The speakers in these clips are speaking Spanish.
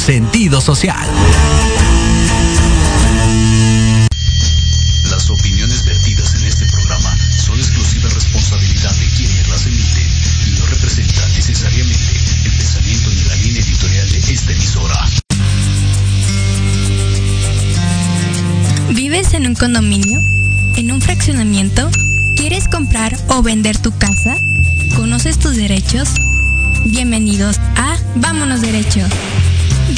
sentido social. Las opiniones vertidas en este programa son exclusiva responsabilidad de quienes las emiten y no representan necesariamente el pensamiento ni la línea editorial de esta emisora. ¿Vives en un condominio? ¿En un fraccionamiento? ¿Quieres comprar o vender tu casa? ¿Conoces tus derechos? Bienvenidos a Vámonos Derecho.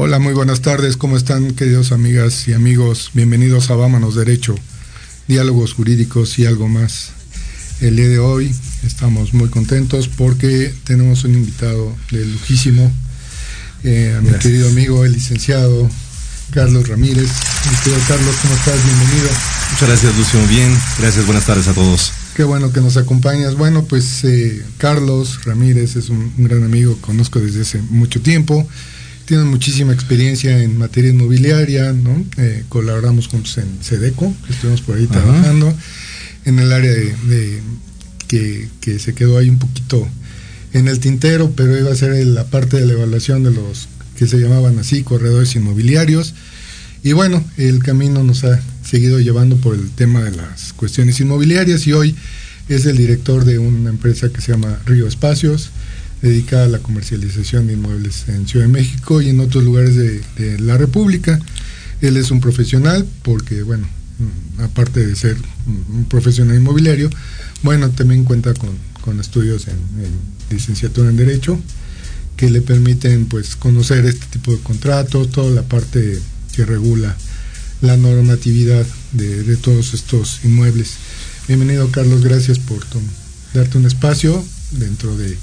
Hola, muy buenas tardes. ¿Cómo están, queridos amigas y amigos? Bienvenidos a Vámonos Derecho, diálogos jurídicos y algo más. El día de hoy estamos muy contentos porque tenemos un invitado de lujísimo, eh, a mi Gracias. querido amigo, el licenciado Carlos Ramírez. Mi querido Carlos, ¿cómo estás? Bienvenido. Muchas gracias, Lucio. Bien, gracias, buenas tardes a todos. Qué bueno que nos acompañas. Bueno, pues eh, Carlos Ramírez es un, un gran amigo conozco desde hace mucho tiempo. Tiene muchísima experiencia en materia inmobiliaria, ¿no? Eh, colaboramos juntos en Sedeco, que estuvimos por ahí Ajá. trabajando, en el área de, de- que, que se quedó ahí un poquito en el tintero, pero iba a ser la parte de la evaluación de los que se llamaban así, corredores inmobiliarios. Y bueno, el camino nos ha seguido llevando por el tema de las cuestiones inmobiliarias y hoy es el director de una empresa que se llama Río Espacios, dedicada a la comercialización de inmuebles en Ciudad de México y en otros lugares de, la República. Él es un profesional porque, bueno, mm, aparte de ser un profesional inmobiliario, bueno, también cuenta con, con estudios en, en licenciatura en Derecho que le permiten pues conocer este tipo de contratos, toda la parte que regula la normatividad de, todos estos inmuebles. Bienvenido Carlos, gracias por darte un espacio dentro de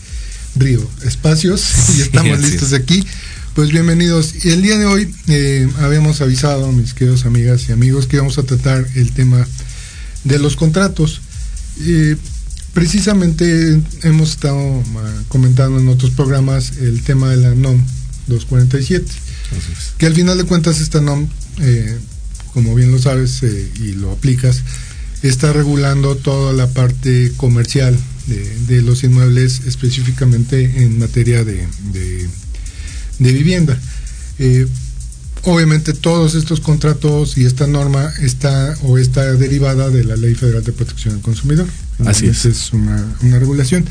Río Espacios y estamos así listos aquí. Pues bienvenidos. Y el día de hoy eh, habíamos avisado, mis queridos amigas y amigos, que íbamos a tratar el tema de los contratos. Eh, precisamente hemos estado ah, comentando en otros programas el tema de la NOM 247, que al final de cuentas esta NOM, eh, como bien lo sabes eh, y lo aplicas, está regulando toda la parte comercial de, de los inmuebles, específicamente en materia de, de- de vivienda. Eh, obviamente todos estos contratos y esta norma está o está derivada de la Ley Federal de Protección al Consumidor. Así es. Es una, una regulación.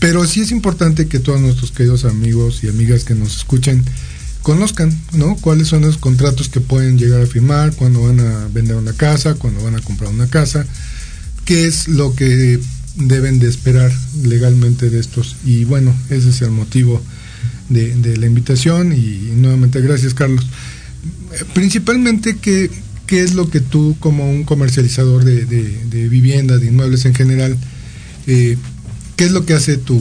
Pero sí es importante que todos nuestros queridos amigos y amigas que nos escuchen conozcan, ¿no? Cuáles son los contratos que pueden llegar a firmar cuando van a vender una casa, cuando van a comprar una casa, qué es lo que deben de esperar legalmente de estos. Y bueno, ese es el motivo de, la invitación y nuevamente gracias Carlos. Principalmente, ¿qué, qué es lo que tú como un comercializador de, de, vivienda, de inmuebles en general, eh, qué es lo que hace tu,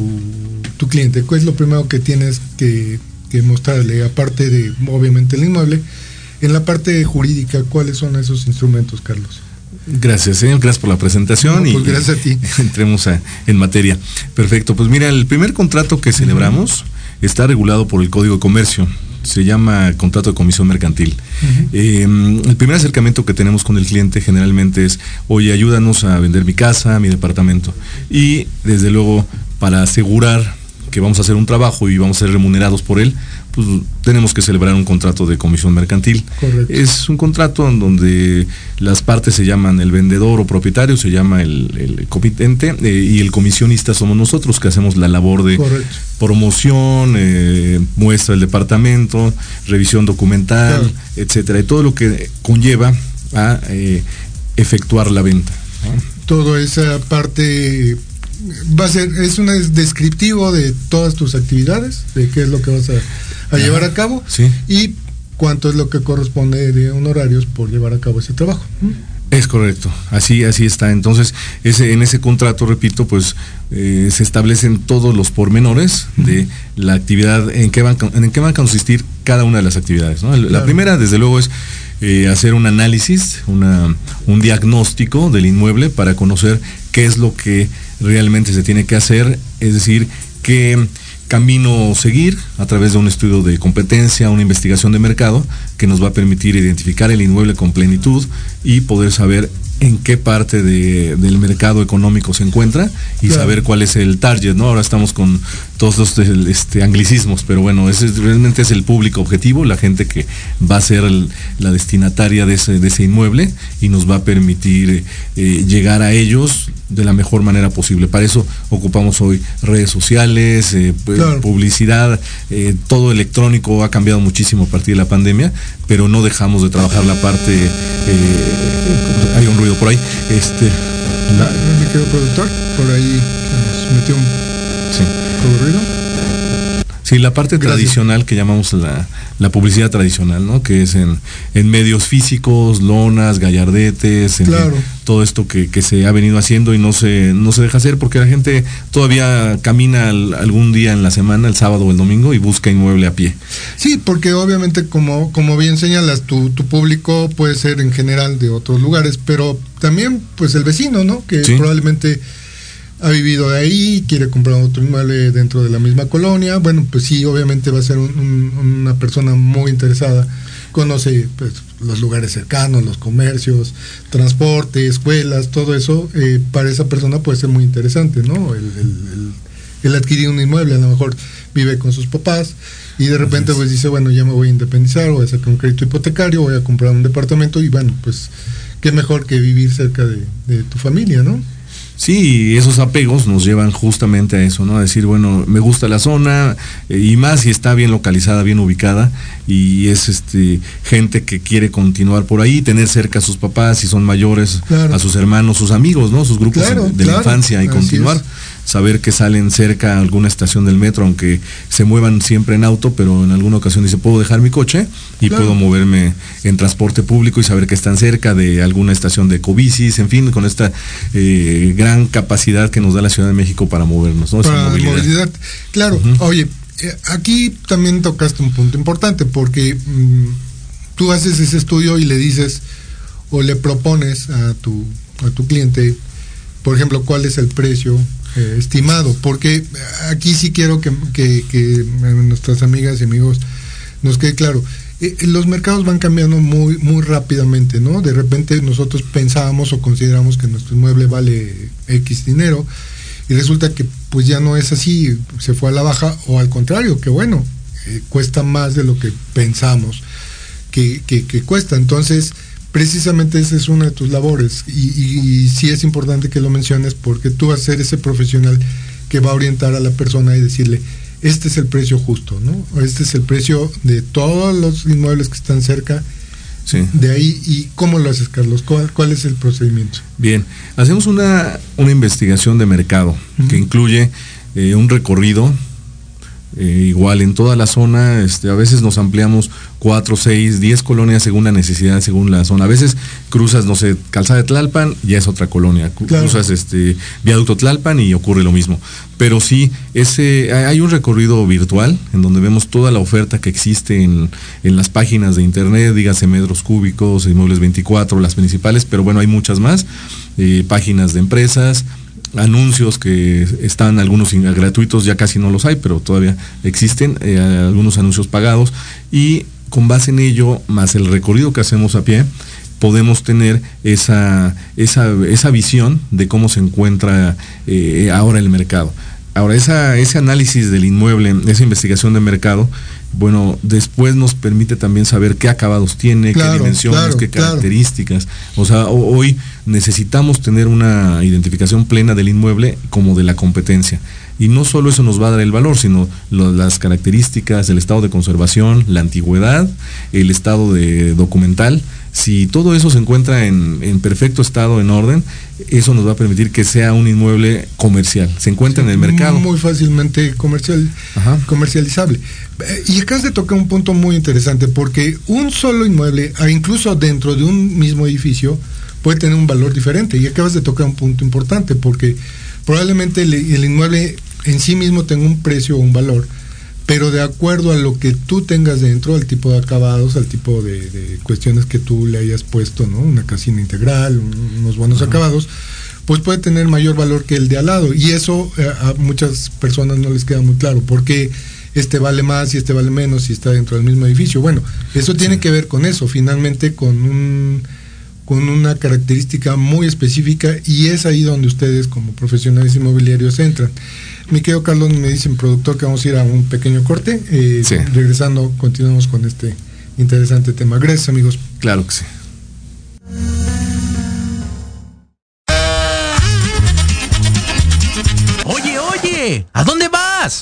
tu cliente? ¿Cuál es lo primero que tienes que, que mostrarle, aparte de obviamente el inmueble? En la parte jurídica, ¿cuáles son esos instrumentos, Carlos? Gracias, señor, gracias por la presentación No, pues y gracias a ti. entremos a- en materia. Perfecto, pues mira, el primer contrato que celebramos está regulado por el Código de Comercio. Se llama contrato de comisión mercantil. Eh, el primer acercamiento que tenemos con el cliente generalmente es, oye, ayúdanos a vender mi casa, mi departamento. Y desde luego, para asegurar que vamos a hacer un trabajo y vamos a ser remunerados por él, pues tenemos que celebrar un contrato de comisión mercantil. Correcto. Es un contrato en donde las partes se llaman el vendedor o propietario, se llama el, el comitente eh, y el comisionista somos nosotros que hacemos la labor de Correcto. promoción, eh, muestra del departamento, revisión documental, Claro. etcétera, y todo lo que conlleva a eh, efectuar la venta. ¿no? Toda esa parte va a ser, es un descriptivo de todas tus actividades, de qué es lo que vas a, a llevar a cabo Sí. y cuánto es lo que corresponde de honorarios por llevar a cabo ese trabajo. Es correcto, así, así está. Entonces, ese, en ese contrato, repito, pues eh, se establecen todos los pormenores de la actividad, en qué van, en qué van a consistir cada una de las actividades. La primera, desde luego, es eh, hacer un análisis, una, un diagnóstico del inmueble para conocer qué es lo que realmente se tiene que hacer, es decir, qué camino seguir a través de un estudio de competencia, una investigación de mercado que nos va a permitir identificar el inmueble con plenitud y poder saber en qué parte del mercado económico se encuentra y saber cuál es el target, ¿no? Ahora estamos con todos los este, anglicismos, pero bueno, ese realmente es el público objetivo, la gente que va a ser la destinataria de ese, de ese, inmueble y nos va a permitir eh, llegar a ellos de la mejor manera posible. Para eso ocupamos hoy redes sociales, eh, publicidad, eh, todo electrónico ha cambiado muchísimo a partir de la pandemia, pero no dejamos de trabajar la parte, eh, hay un ruido por ahí, este... La, me quedo productor, por ahí nos metió un sí. ruido. Sí, la parte tradicional que llamamos la, publicidad tradicional, ¿no? Que es en, medios físicos, lonas, gallardetes, en todo esto que, se ha venido haciendo y no se, no se deja hacer porque la gente todavía camina algún día en la semana, el sábado o el domingo, y busca inmueble a pie. Sí, porque obviamente como, como bien señalas, tu, tu público puede ser en general de otros lugares, pero también pues el vecino, ¿no? Que probablemente ha vivido de ahí, quiere comprar otro inmueble dentro de la misma colonia, bueno, pues sí, obviamente va a ser una persona muy interesada, conoce pues, los lugares cercanos, los comercios, transporte, escuelas, todo eso, eh, para esa persona puede ser muy interesante, ¿no? El, el, adquirir un inmueble, a lo mejor vive con sus papás y de repente pues dice, bueno, ya me voy a independizar, voy a sacar un crédito hipotecario, voy a comprar un departamento y bueno, pues qué mejor que vivir cerca de, de tu familia, ¿no? Sí, esos apegos nos llevan justamente a eso, ¿no? A decir, bueno, me gusta la zona eh, y más si está bien localizada, bien ubicada y es este gente que quiere continuar por ahí, tener cerca a sus papás si son mayores, a sus hermanos, sus amigos, ¿no? Sus grupos de la infancia y continuar saber que salen cerca a alguna estación del metro, aunque se muevan siempre en auto, pero en alguna ocasión dice, puedo dejar mi coche y puedo moverme en transporte público y saber que están cerca de alguna estación de ecobicis, en fin, con esta eh, gran capacidad que nos da la Ciudad de México para movernos, ¿no? Para movilidad. Claro, oye, eh, aquí también tocaste un punto importante, porque mm, tú haces ese estudio y le dices o le propones a tu, a tu cliente, por ejemplo, cuál es el precio eh, estimado, porque aquí sí quiero que, nuestras amigas y amigos nos quede claro. Eh, los mercados van cambiando muy, muy rápidamente, ¿no? De repente nosotros pensábamos o consideramos que nuestro inmueble vale X dinero y resulta que pues ya no es así, se fue a la baja o al contrario, que bueno, eh, cuesta más de lo que pensamos que, que, que cuesta. Entonces, precisamente esa es una de tus labores y, sí es importante que lo menciones porque tú vas a ser ese profesional que va a orientar a la persona y decirle, este es el precio justo, ¿no? Este es el precio de todos los inmuebles que están cerca. De ahí, ¿y cómo lo haces, Carlos? ¿Cuál, es el procedimiento? Bien, hacemos una, una investigación de mercado que incluye eh, un recorrido eh, igual en toda la zona, este, a veces nos ampliamos cuatro, seis, diez colonias según la necesidad, según la zona. A veces cruzas, no sé, Calzada de Tlalpan, ya es otra colonia. Cruzas este Viaducto Tlalpan y ocurre lo mismo. Pero sí, ese, hay un recorrido virtual en donde vemos toda la oferta que existe en, las páginas de internet, dígase metros cúbicos, inmuebles 24, las principales, pero bueno, hay muchas más, eh, páginas de empresas, anuncios que están algunos gratuitos, ya casi no los hay, pero todavía existen, eh, algunos anuncios pagados y con base en ello, más el recorrido que hacemos a pie, podemos tener esa, esa, esa visión de cómo se encuentra eh, ahora el mercado. Ahora, esa, ese análisis del inmueble, esa investigación de mercado, bueno, después nos permite también saber qué acabados tiene, qué dimensiones, qué características. O sea, hoy necesitamos tener una identificación plena del inmueble como de la competencia. Y no solo eso nos va a dar el valor, sino las características, el estado de conservación, la antigüedad, el estado de documental. Si todo eso se encuentra en, perfecto estado, en orden, eso nos va a permitir que sea un inmueble comercial. Se encuentra en el mercado. Muy fácilmente comercial, comercializable. Y acá se toca un punto muy interesante, porque un solo inmueble, incluso dentro de un mismo edificio, puede tener un valor diferente. Y acabas de tocar un punto importante, porque probablemente el, el inmueble en sí mismo tenga un precio o un valor, pero de acuerdo a lo que tú tengas dentro, al tipo de acabados, al tipo de, cuestiones que tú le hayas puesto, ¿no? Una casina integral, unos buenos acabados, pues puede tener mayor valor que el de al lado. Y eso eh, a muchas personas no les queda muy claro, porque este vale más y este vale menos si está dentro del mismo edificio. Bueno, eso tiene que ver con eso, finalmente con un con una característica muy específica y es ahí donde ustedes como profesionales inmobiliarios entran. Mi querido Carlos me dicen, productor, que vamos a ir a un pequeño corte. Eh, regresando, continuamos con este interesante tema. Gracias, amigos. Claro que sí. Oye, oye, ¿a dónde vas?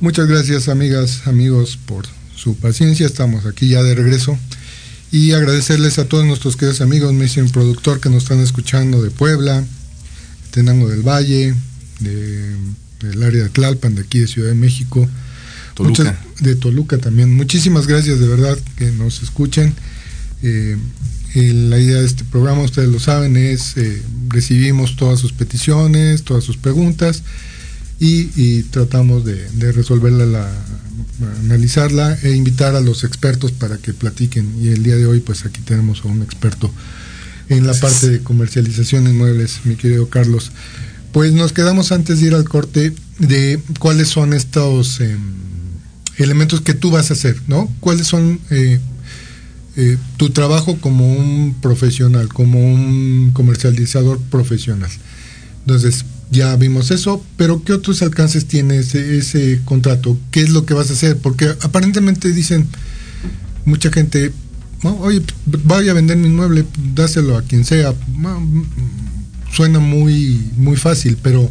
Muchas gracias amengas, amigos por su paciencia. Estamos aquí ya de regreso. Y agradecerles a todos nuestros queridos amigos, me dicen productor que nos están escuchando de Puebla, Tenango del Valle, de, del área de Tlalpan, de aquí de Ciudad de México. Toluca. Muchas- de Toluca también. Muchísimas gracias de verdad que nos escuchen. Eh, la idea de este programa, ustedes lo saben, es eh, recibimos todas sus peticiones, todas sus preguntas y, tratamos de, resolverla, la, analizarla e invitar a los expertos para que platiquen. Y el día de hoy, pues aquí tenemos a un experto en la parte de comercialización de inmuebles, mi querido Carlos. Pues nos quedamos antes de ir al corte de cuáles son estos em, elementos que tú vas a hacer, ¿no? ¿Cuáles son eh, eh, tu trabajo como un profesional, como un comercializador profesional? Entonces, ya vimos eso, pero ¿qué otros alcances tiene ese, ese contrato? ¿Qué es lo que vas a hacer? Porque aparentemente dicen mucha gente, "No, oye, vaya a vender mi inmueble, dáselo a quien sea. Mm, Suena muy, muy fácil, pero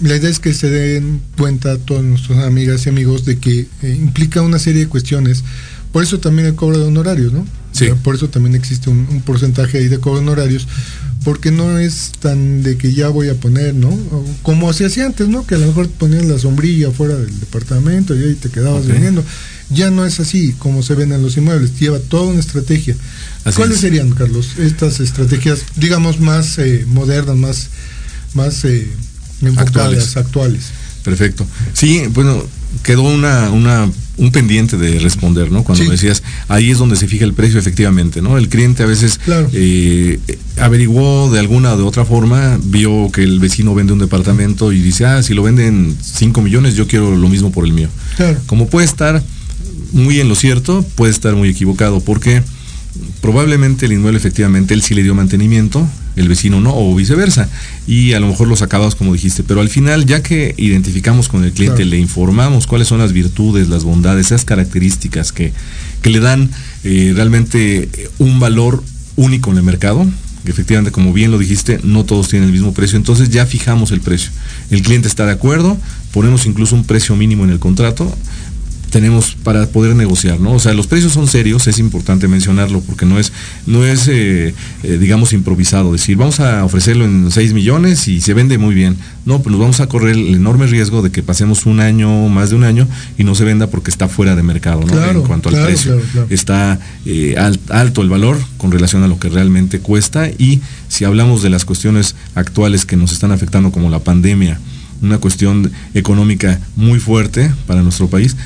la idea es que se den cuenta todas nuestras amigas y amigos de que eh, implica una serie de cuestiones. Por eso también el cobro de honorarios, ¿no? Sí. Por eso también existe un, un porcentaje ahí de cobro de honorarios, porque no es tan de que ya voy a poner, ¿no? Como se hacía antes, ¿no? Que a lo mejor ponías la sombrilla fuera del departamento y ahí te quedabas vendiendo. Ya no es así como se ven en los inmuebles, lleva toda una estrategia. ¿Cuáles serían, Carlos, estas estrategias, digamos, más eh, modernas, más, más eh, actuales. actuales? Perfecto. Sí, bueno, quedó una, una un pendiente de responder, ¿no? Cuando decías, ahí es donde se fija el precio efectivamente, ¿no? El cliente a veces eh, averiguó de alguna o de otra forma, vio que el vecino vende un departamento y dice, ah, si lo venden 5 millones, yo quiero lo mismo por el mío. Como puede estar muy en lo cierto, puede estar muy equivocado, porque probablemente el inmueble efectivamente él sí le dio mantenimiento, el vecino no, o viceversa. Y a lo mejor los acabados, como dijiste. Pero al final, ya que identificamos con el cliente, le informamos cuáles son las virtudes, las bondades, esas características que, le dan eh, realmente un valor único en el mercado, que efectivamente, como bien lo dijiste, no todos tienen el mismo precio, entonces ya fijamos el precio. El cliente está de acuerdo, ponemos incluso un precio mínimo en el contrato, tenemos para poder negociar, ¿no? O sea, los precios son serios, es importante mencionarlo porque no es, no es eh, eh, digamos, improvisado, decir, vamos a ofrecerlo en 6 millones y se vende muy bien. No, pues nos vamos a correr el enorme riesgo de que pasemos un año, más de un año, y no se venda porque está fuera de mercado, ¿no? en cuanto al precio. está eh, alto el valor con relación a lo que realmente cuesta y si hablamos de las cuestiones actuales que nos están afectando como la pandemia, una cuestión económica muy fuerte para nuestro país,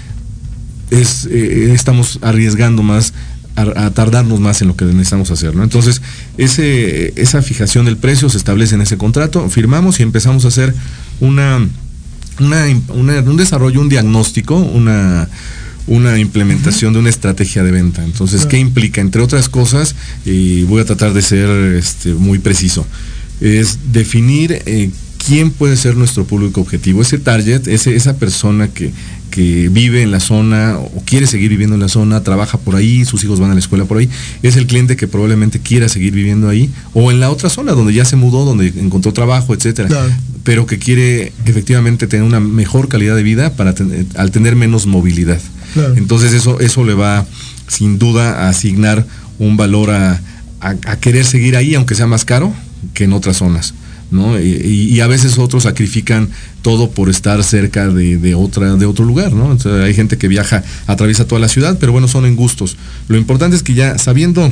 es, eh, estamos arriesgando más a, tardarnos más en lo que necesitamos hacer. ¿no? Entonces, ese, esa fijación del precio se establece en ese contrato, firmamos y empezamos a hacer una, un desarrollo, un diagnóstico, una, una implementación de una estrategia de venta. Entonces, ¿qué implica? Entre otras cosas, y voy a tratar de ser este, muy preciso, es definir eh, quién puede ser nuestro público objetivo, ese target, ese, esa persona que, que vive en la zona o quiere seguir viviendo en la zona, trabaja por ahí, sus hijos van a la escuela por ahí, es el cliente que probablemente quiera seguir viviendo ahí o en la otra zona donde ya se mudó, donde encontró trabajo, etcétera, pero que quiere efectivamente tener una mejor calidad de vida para al tener menos movilidad. Entonces eso eso le va sin duda a asignar un valor a, a querer seguir ahí aunque sea más caro que en otras zonas. ¿No? Y, a veces otros sacrifican todo por estar cerca de, otra, de otro lugar, ¿no? hay gente que viaja, atraviesa toda la ciudad, pero bueno, son en gustos. Lo importante es que ya sabiendo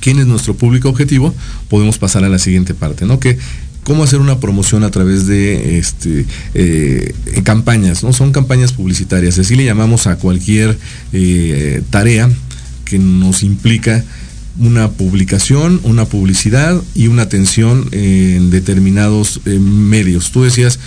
quién es nuestro público objetivo, podemos pasar a la siguiente parte, ¿no? Que cómo hacer una promoción a través de este, eh, campañas, ¿no? Son campañas publicitarias, así le llamamos a cualquier eh, tarea que nos implica una publicación, una publicidad y una atención en determinados eh, medios. Tú decías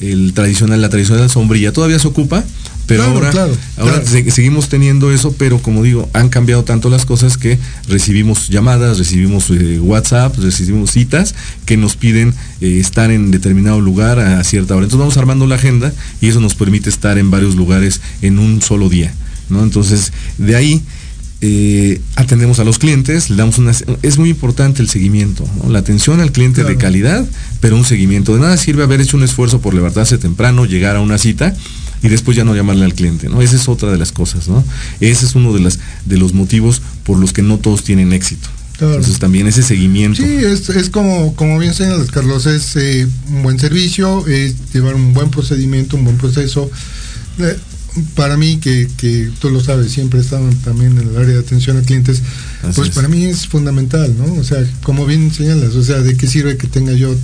el tradicional, la tradicional sombrilla todavía se ocupa, pero ahora, ahora seguimos teniendo eso, pero como digo, han cambiado tanto las cosas que recibimos llamadas, recibimos eh, WhatsApp, recibimos citas que nos piden eh, estar en determinado lugar a cierta hora. Entonces vamos armando la agenda y eso nos permite estar en varios lugares en un solo día. ¿no? Entonces, de ahí eh, atendemos a los clientes, le damos una, es muy importante el seguimiento, la atención al cliente de calidad, pero un seguimiento. De nada sirve haber hecho un esfuerzo por levantarse temprano, llegar a una cita y después ya no llamarle al cliente, ¿no? Esa es otra de las cosas, ¿no? Ese es uno de, las, de los motivos por los que no todos tienen éxito. Entonces también ese seguimiento. Sí, es, como, como bien señalas, Carlos, es eh, un buen servicio, es llevar un buen procedimiento, un buen proceso. Para mí, que, que tú lo sabes, siempre he estado también en el área de atención a clientes, pues para mí es fundamental, ¿no? O sea, como bien señalas, o sea, ¿de qué sirve que tenga yo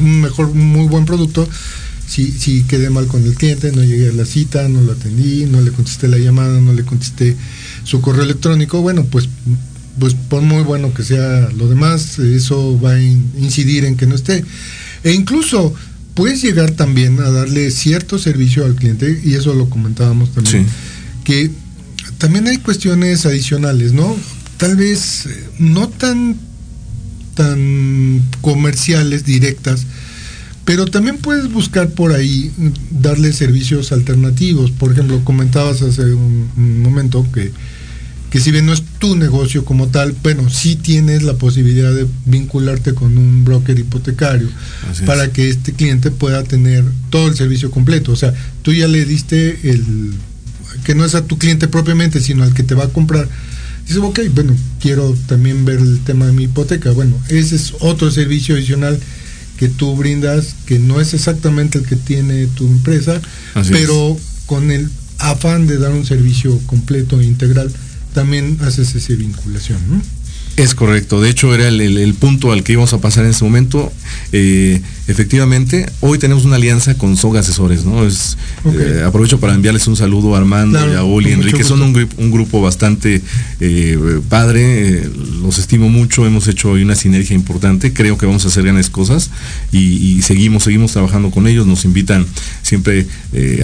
un mejor, muy buen producto si, si quedé mal con el cliente, no llegué a la cita, no lo atendí, no le contesté la llamada, no le contesté su correo electrónico? Bueno, pues pues por muy bueno que sea lo demás, eso va a incidir en que no esté. E incluso puedes llegar también a darle cierto servicio al cliente, y eso lo comentábamos también, que también hay cuestiones adicionales, ¿no? Tal vez eh, no tan, tan comerciales, directas, pero también puedes buscar por ahí darle servicios alternativos. Por ejemplo, comentabas hace un momento que que si bien no es tu negocio como tal, bueno, sí tienes la posibilidad de vincularte con un broker hipotecario para que este cliente pueda tener todo el servicio completo. O sea, tú ya le diste el, que no es a tu cliente propiamente, sino al que te va a comprar, Dice, ok, bueno, quiero también ver el tema de mi hipoteca. Bueno, ese es otro servicio adicional que tú brindas, que no es exactamente el que tiene tu empresa, pero con el afán de dar un servicio completo e integral, también haces esa vinculación. ¿no? Es correcto, de hecho era el, punto al que íbamos a pasar en ese momento. Eh, efectivamente, hoy tenemos una alianza con SOG Asesores, ¿no? Es, eh, aprovecho para enviarles un saludo a Armando, y a Oli, Enrique, son un, un, grupo bastante eh, padre, los estimo mucho, hemos hecho hoy una sinergia importante, creo que vamos a hacer grandes cosas y, seguimos, seguimos trabajando con ellos, nos invitan siempre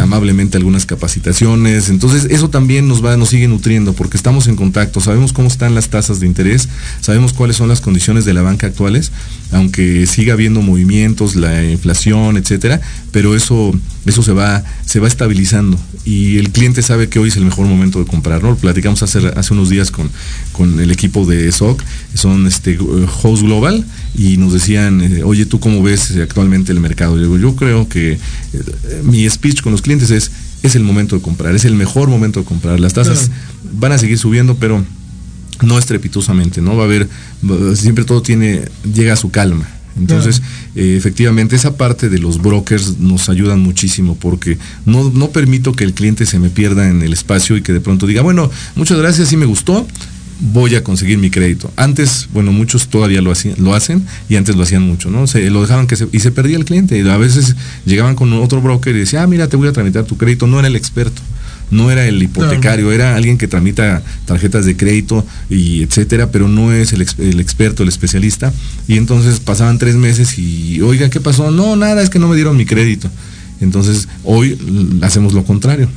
amablemente a algunas capacitaciones, entonces eso también nos va, nos sigue nutriendo porque estamos en contacto, sabemos cómo están las tasas de interés, Sabemos cuáles son las condiciones de la banca actuales, aunque siga habiendo movimientos, la inflación, etcétera, pero eso, eso se va, se va estabilizando y el cliente sabe que hoy es el mejor momento de comprar, ¿no? platicamos hace, hace unos días con, con el equipo de SOC, son este Host Global, y nos decían, eh, oye, ¿tú cómo ves actualmente el mercado? Yo, yo creo que eh, mi speech con los clientes es, es el momento de comprar, es el mejor momento de comprar. Las tasas van a seguir subiendo, pero no estrepitosamente, ¿no? Va a haber, siempre todo tiene, llega a su calma. Entonces, eh, efectivamente, esa parte de los brokers nos ayudan muchísimo porque no, no permito que el cliente se me pierda en el espacio y que de pronto diga, bueno, muchas gracias, sí me gustó, voy a conseguir mi crédito. Antes, bueno, muchos todavía lo, hacían, lo hacen y antes lo hacían mucho, ¿no? Se, lo dejaban que se, y se perdía el cliente. Y a veces llegaban con otro broker y decía, ah, mira, te voy a tramitar tu crédito. No era el experto no era el hipotecario, era alguien que tramita tarjetas de crédito y etcétera, pero no es el, experto, el especialista. Y entonces pasaban tres meses y, oiga, ¿qué pasó? No, nada, es que no me dieron mi crédito. Entonces, hoy hacemos lo contrario.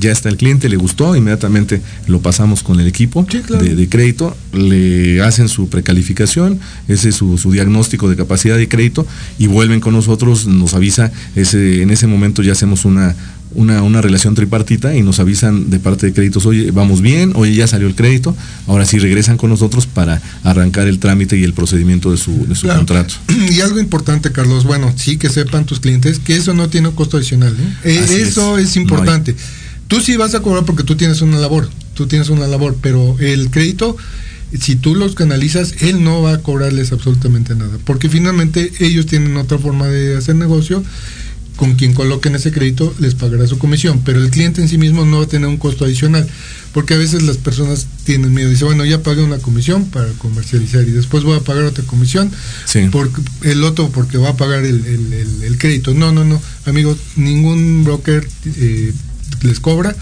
Ya está el cliente, le gustó, inmediatamente lo pasamos con el equipo de, crédito, le hacen su precalificación, ese es su, diagnóstico de capacidad de crédito y vuelven con nosotros, nos avisa, ese, en ese momento ya hacemos una, una, relación tripartita y nos avisan de parte de créditos, oye, vamos bien, oye, ya salió el crédito, ahora sí regresan con nosotros para arrancar el trámite y el procedimiento de su, de su contrato. Y algo importante, Carlos, bueno, sí que sepan tus clientes que eso no tiene un costo adicional. ¿eh? Eh, eso es, importante. Tú sí vas a cobrar porque tú tienes una labor, tú tienes una labor, pero el crédito si tú los canalizas, él no va a cobrarles absolutamente nada, porque finalmente ellos tienen otra forma de hacer negocio con quien coloquen ese crédito les pagará su comisión, pero el cliente en sí mismo no va a tener un costo adicional, porque a veces las personas tienen miedo, dicen, bueno, ya pagué una comisión para comercializar y después voy a pagar otra comisión, porque el otro porque va a pagar el, crédito. No, no, no, amigos, ningún broker eh, les cobra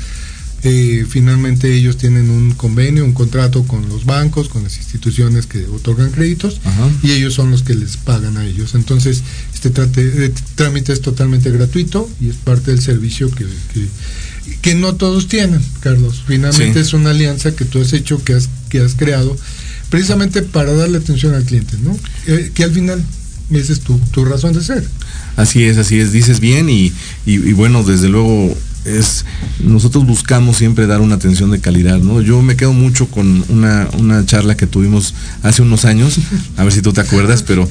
eh, finalmente ellos tienen un convenio, un contrato con los bancos, con las instituciones que otorgan créditos y ellos son los que les pagan a ellos. Entonces, este eh, trámite es totalmente gratuito y es parte del servicio que, que, no todos tienen, Carlos. Finalmente es una alianza que tú has hecho, que has, que has creado, precisamente para darle atención al cliente, ¿no? Eh, que al final esa es tu, tu razón de ser. Así es, así es, dices bien y, y bueno, desde luego es nosotros buscamos siempre dar una atención de calidad, ¿no? Yo me quedo mucho con una, una charla que tuvimos hace unos años, a ver si tú te acuerdas, pero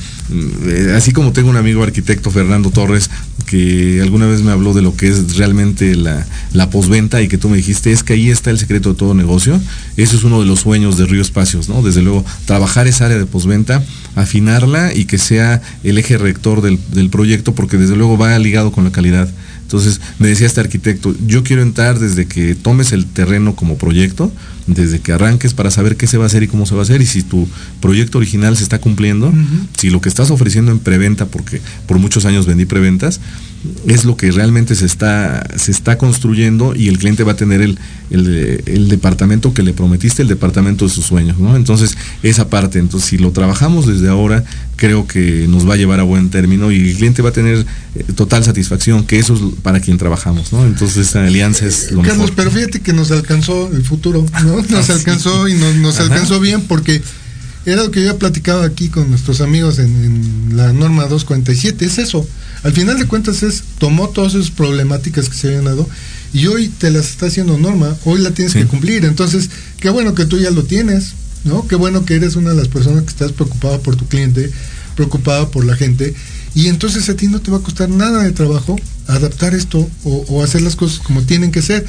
eh, así como tengo un amigo arquitecto, Fernando Torres, que alguna vez me habló de lo que es realmente la, la posventa y que tú me dijiste, es que ahí está el secreto de todo negocio, eso es uno de los sueños de Río Espacios, ¿no? Desde luego, trabajar esa área de posventa, afinarla y que sea el eje rector del, del proyecto, porque desde luego va ligado con la calidad. Entonces me decía este arquitecto, yo quiero entrar desde que tomes el terreno como proyecto, desde que arranques para saber qué se va a hacer y cómo se va a hacer y si tu proyecto original se está cumpliendo, si lo que estás ofreciendo en preventa, porque por muchos años vendí preventas, es lo que realmente se está, se está construyendo y el cliente va a tener el, el, departamento que le prometiste, el departamento de sus sueños, ¿no? Entonces, esa parte, entonces si lo trabajamos desde ahora, creo que nos va a llevar a buen término y el cliente va a tener eh, total satisfacción, que eso es para quien trabajamos, ¿no? Entonces esta alianza es lo Carlos, pero fíjate que nos alcanzó el futuro, ¿no? Nos alcanzó y nos, nos alcanzó bien porque era lo que yo he platicado aquí con nuestros amigos en, en la norma 247, es eso al final de cuentas es, tomó todas esas problemáticas que se habían dado y hoy te las está haciendo norma, hoy la tienes que cumplir. Entonces, qué bueno que tú ya lo tienes, ¿no? Qué bueno que eres una de las personas que estás preocupada por tu cliente, preocupada por la gente. Y entonces a ti no te va a costar nada de trabajo adaptar esto o, hacer las cosas como tienen que ser.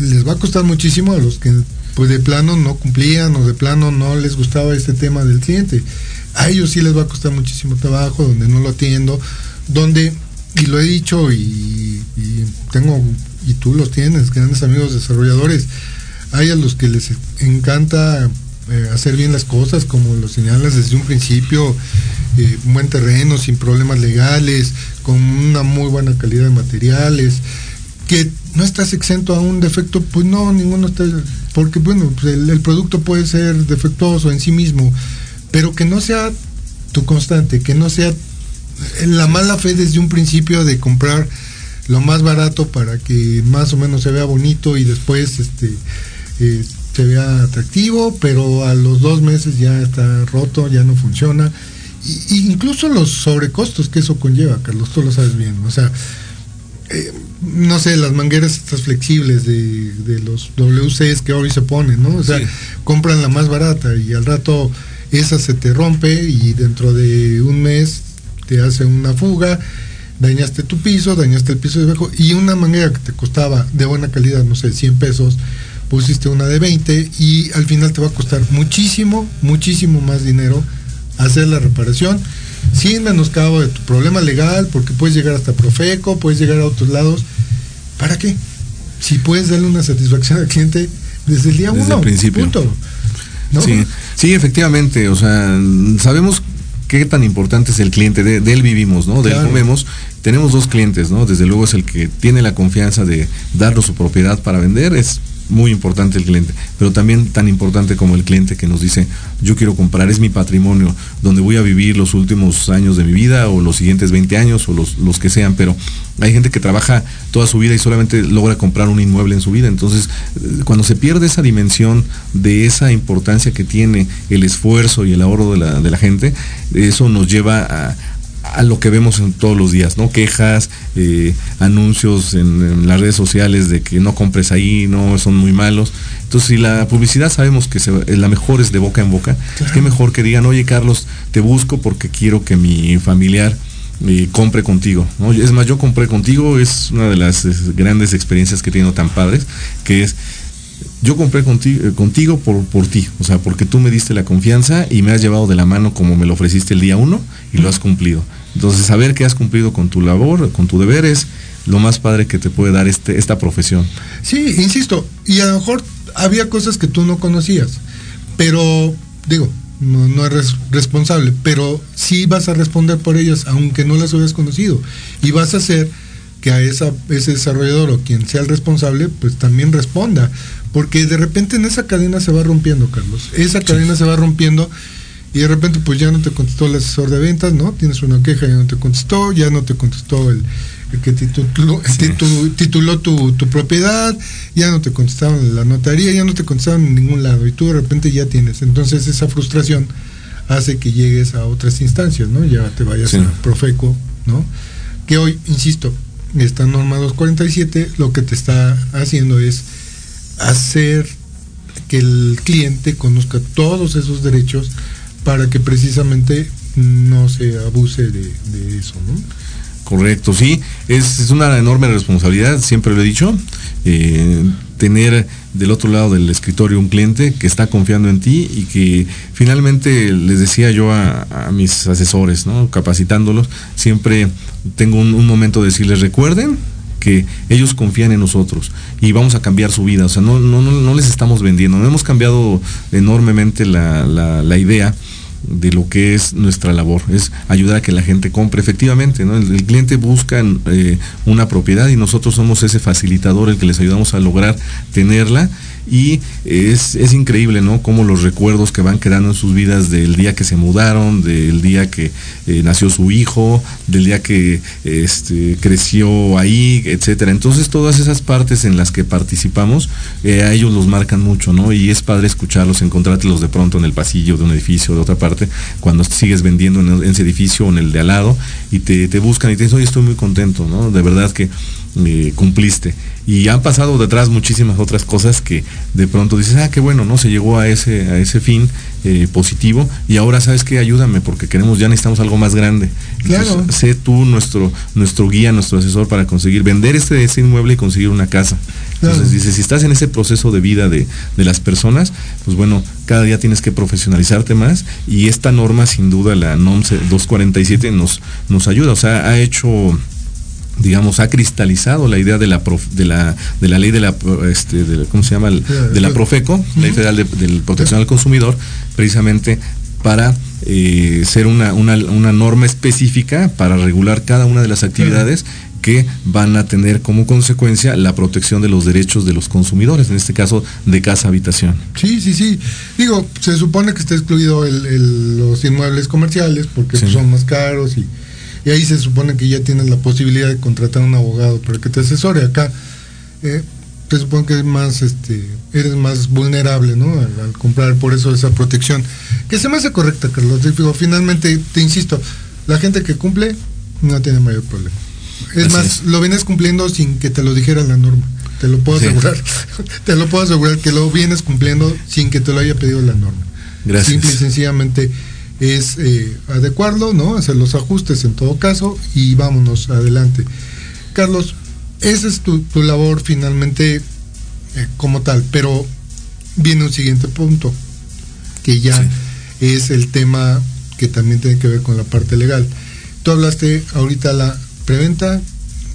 Les va a costar muchísimo a los que pues de plano no cumplían o de plano no les gustaba este tema del cliente. A ellos sí les va a costar muchísimo trabajo, donde no lo atiendo, donde, y lo he dicho y, tengo, y tú los tienes, grandes amigos desarrolladores, hay a los que les encanta eh, hacer bien las cosas, como lo señalas desde un principio, eh, buen terreno, sin problemas legales, con una muy buena calidad de materiales, que no estás exento a un defecto, pues no, ninguno está, porque bueno, pues el, producto puede ser defectuoso en sí mismo, pero que no sea tu constante, que no sea la mala fe desde un principio de comprar lo más barato para que más o menos se vea bonito y después este eh, se vea atractivo, pero a los dos meses ya está roto, ya no funciona. Y, incluso los sobrecostos que eso conlleva, Carlos, tú lo sabes bien. O sea, eh, no sé, las mangueras estas flexibles de, los WCs que hoy se ponen, ¿no? O sea, compran la más barata y al rato esa se te rompe y dentro de un mes te hace una fuga, dañaste tu piso, dañaste el piso de debajo y una manguera que te costaba de buena calidad, no sé, 100 pesos, pusiste una de 20 y al final te va a costar muchísimo, muchísimo más dinero hacer la reparación sin menoscabo de tu problema legal, porque puedes llegar hasta Profeco, puedes llegar a otros lados. ¿Para qué? Si puedes darle una satisfacción al cliente desde el día desde uno. El principio. Sí, sí, efectivamente. O sea, sabemos qué tan importante es el cliente, de, él vivimos, ¿no? De él comemos. Tenemos dos clientes, ¿no? Desde luego es el que tiene la confianza de darnos su propiedad para vender, es muy importante el cliente, pero también tan importante como el cliente que nos dice, yo quiero comprar, es mi patrimonio, donde voy a vivir los últimos años de mi vida o los siguientes 20 años o los, los que sean, pero hay gente que trabaja toda su vida y solamente logra comprar un inmueble en su vida. Entonces, eh, cuando se pierde esa dimensión de esa importancia que tiene el esfuerzo y el ahorro de la, de la gente, eso nos lleva a, a lo que vemos en todos los días, ¿no? Quejas, eh, anuncios en, las redes sociales de que no compres ahí, no, son muy malos. Entonces, si la publicidad sabemos que eh, la mejor es de boca en boca, qué mejor que digan, oye Carlos, te busco porque quiero que mi familiar eh, compre contigo. ¿no? Es más, yo compré contigo, es una de las grandes experiencias que he tenido tan padres, que es yo compré contigo, contigo por, por, ti, o sea, porque tú me diste la confianza y me has llevado de la mano como me lo ofreciste el día uno y lo has cumplido. Entonces, saber que has cumplido con tu labor, con tu deber es lo más padre que te puede dar este, esta profesión. Sí, insisto, y a lo mejor había cosas que tú no conocías, pero digo, no, no eres responsable, pero sí vas a responder por ellas, aunque no las hubieras conocido, y vas a hacer que a esa, ese desarrollador o quien sea el responsable, pues también responda, porque de repente en esa cadena se va rompiendo, Carlos, esa cadena se va rompiendo y de repente pues ya no te contestó el asesor de ventas, ¿no? Tienes una queja y no te contestó, ya no te contestó el, que tituló, tituló tu, tu, propiedad, ya no te contestaron en la notaría, ya no te contestaron en ningún lado y tú de repente ya tienes. Entonces esa frustración hace que llegues a otras instancias, ¿no? Ya te vayas a Profeco, ¿no? Que hoy, insisto, esta norma 247 lo que te está haciendo es hacer que el cliente conozca todos esos derechos para que precisamente no se abuse de, eso, ¿no? Correcto, sí, es, una enorme responsabilidad, siempre lo he dicho, eh, tener del otro lado del escritorio un cliente que está confiando en ti y que finalmente les decía yo a, mis asesores, ¿no? capacitándolos, siempre tengo un, momento de decirles, recuerden que ellos confían en nosotros y vamos a cambiar su vida, o sea, no, no, no les estamos vendiendo, no hemos cambiado enormemente la, la, la idea de lo que es nuestra labor, es ayudar a que la gente compre. Efectivamente, ¿no? el, cliente busca eh, una propiedad y nosotros somos ese facilitador el que les ayudamos a lograr tenerla y es, increíble, ¿no? Como los recuerdos que van quedando en sus vidas del día que se mudaron, del día que eh, nació su hijo, del día que este, creció ahí, etcétera. Entonces todas esas partes en las que participamos, eh, a ellos los marcan mucho, ¿no? Y es padre escucharlos, encontrártelos de pronto en el pasillo de un edificio, de otra parte, cuando sigues vendiendo en, ese edificio o en el de al lado, y te, te buscan y te dicen, oye, estoy muy contento, ¿no? De verdad que eh, cumpliste. Y han pasado detrás muchísimas otras cosas que de pronto dices, ah, qué bueno, ¿no? Se llegó a ese, a ese fin eh, positivo y ahora sabes que ayúdame porque queremos, ya necesitamos algo más grande. Claro. sé tú nuestro, nuestro guía, nuestro asesor para conseguir vender este, este inmueble y conseguir una casa. Entonces dice, si estás en ese proceso de vida de, de, las personas, pues bueno, cada día tienes que profesionalizarte más y esta norma sin duda, la NOM 247, nos, nos ayuda, o sea, ha hecho digamos, ha cristalizado la idea de la, de la, de la ley de la, este, de, ¿cómo se llama? De la Profeco, Ley Federal de, Protección al Consumidor, precisamente para eh, ser una, una, una, norma específica para regular cada una de las actividades que van a tener como consecuencia la protección de los derechos de los consumidores, en este caso de casa habitación. Sí, sí, sí. Digo, se supone que está excluido el, los inmuebles comerciales porque son más caros y, y ahí se supone que ya tienes la posibilidad de contratar a un abogado para que te asesore. Acá eh, se supone que es más, este, eres más vulnerable, ¿no? Al, comprar, por eso esa protección. Que se me hace correcta, Carlos. Digo, finalmente, te insisto, la gente que cumple no tiene mayor problema. Es más, lo vienes cumpliendo sin que te lo dijera la norma. Te lo puedo asegurar. te lo puedo asegurar que lo vienes cumpliendo sin que te lo haya pedido la norma. Gracias. Simple y sencillamente es eh, adecuarlo, ¿no? Hacer los ajustes en todo caso y vámonos adelante. Carlos, esa es tu, labor finalmente eh, como tal, pero viene un siguiente punto, que ya es el tema que también tiene que ver con la parte legal. Tú hablaste ahorita la preventa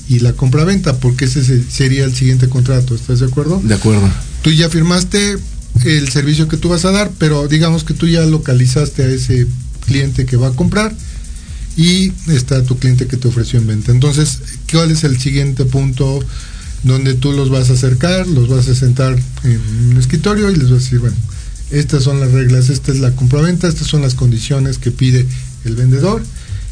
y la compraventa, porque ese sería el siguiente contrato, ¿estás de acuerdo? De acuerdo. Tú ya firmaste el servicio que tú vas a dar, pero digamos que tú ya localizaste a ese cliente que va a comprar y está tu cliente que te ofreció en venta. Entonces, ¿cuál es el siguiente punto donde tú los vas a acercar, los vas a sentar en un escritorio y les vas a decir, bueno, estas son las reglas, esta es la compraventa, estas son las condiciones que pide el vendedor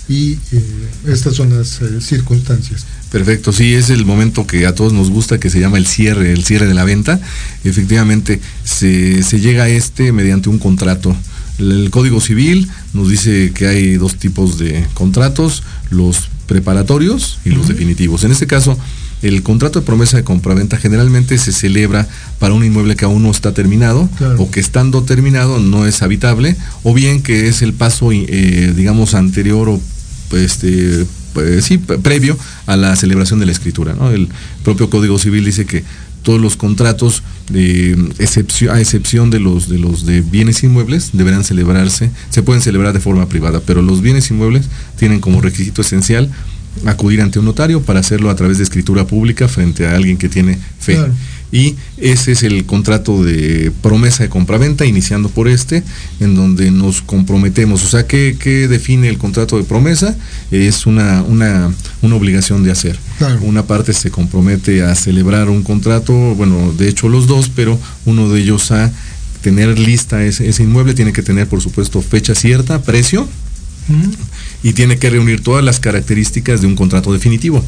y eh, estas son las eh, circunstancias. Perfecto, sí, es el momento que a todos nos gusta, que se llama el cierre, el cierre de la venta. Efectivamente, se, llega a este mediante un contrato. El Código Civil nos dice que hay dos tipos de contratos, los preparatorios y los definitivos. En este caso, el contrato de promesa de compraventa generalmente se celebra para un inmueble que aún no está terminado o que estando terminado no es habitable o bien que es el paso, eh, digamos, anterior o este, pues, sí, previo a la celebración de la escritura. El propio Código Civil dice que todos los contratos de excepción, a excepción de los de los de bienes inmuebles deberán celebrarse, se pueden celebrar de forma privada, pero los bienes inmuebles tienen como requisito esencial acudir ante un notario para hacerlo a través de escritura pública frente a alguien que tiene fe y ese es el contrato de promesa de compraventa, iniciando por este, en donde nos comprometemos. O sea, ¿qué, define el contrato de promesa? Es una, una, obligación de hacer. Una parte se compromete a celebrar un contrato, bueno, de hecho los dos, pero uno de ellos a tener lista ese, ese inmueble, tiene que tener, por supuesto, fecha cierta, precio, y tiene que reunir todas las características de un contrato definitivo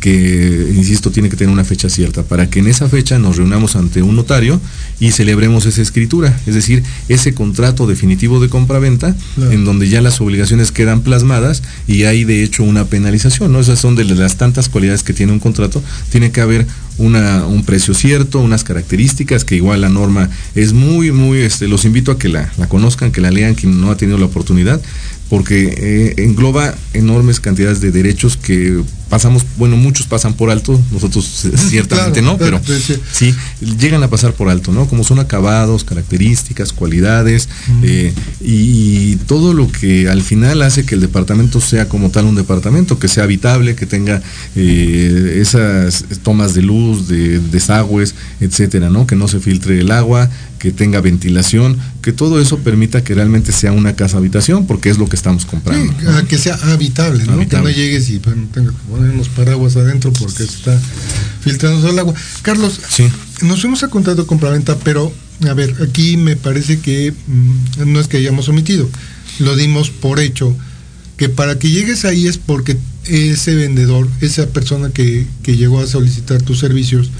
que, insisto, tiene que tener una fecha cierta, para que en esa fecha nos reunamos ante un notario y celebremos esa escritura, es decir, ese contrato definitivo de compraventa, en donde ya las obligaciones quedan plasmadas y hay de hecho una penalización, ¿no? Esas son de las tantas cualidades que tiene un contrato, tiene que haber una, un precio cierto, unas características que igual la norma es muy, muy, este, los invito a que la, la conozcan, que la lean, quien no ha tenido la oportunidad, porque eh, engloba enormes cantidades de derechos que pasamos, bueno, muchos pasan por alto, nosotros ciertamente no, pero sí, llegan a pasar por alto, ¿no? Como son acabados, características, cualidades eh, y, todo lo que al final hace que el departamento sea como tal un departamento, que sea habitable, que tenga eh, esas tomas de luz, de desagües, etcétera, ¿no? Que no se filtre el agua, que tenga ventilación, que todo eso permita que realmente sea una casa habitación, porque es lo que estamos comprando. que sea habitable, ¿no? Que no llegues y bueno, tenga que poner unos paraguas adentro porque está filtrando el agua. Carlos, sí. nos fuimos a contrato compraventa, pero a ver, aquí me parece que mm, no es que hayamos omitido, lo dimos por hecho, que para que llegues ahí es porque ese vendedor, esa persona que, llegó a solicitar tus servicios,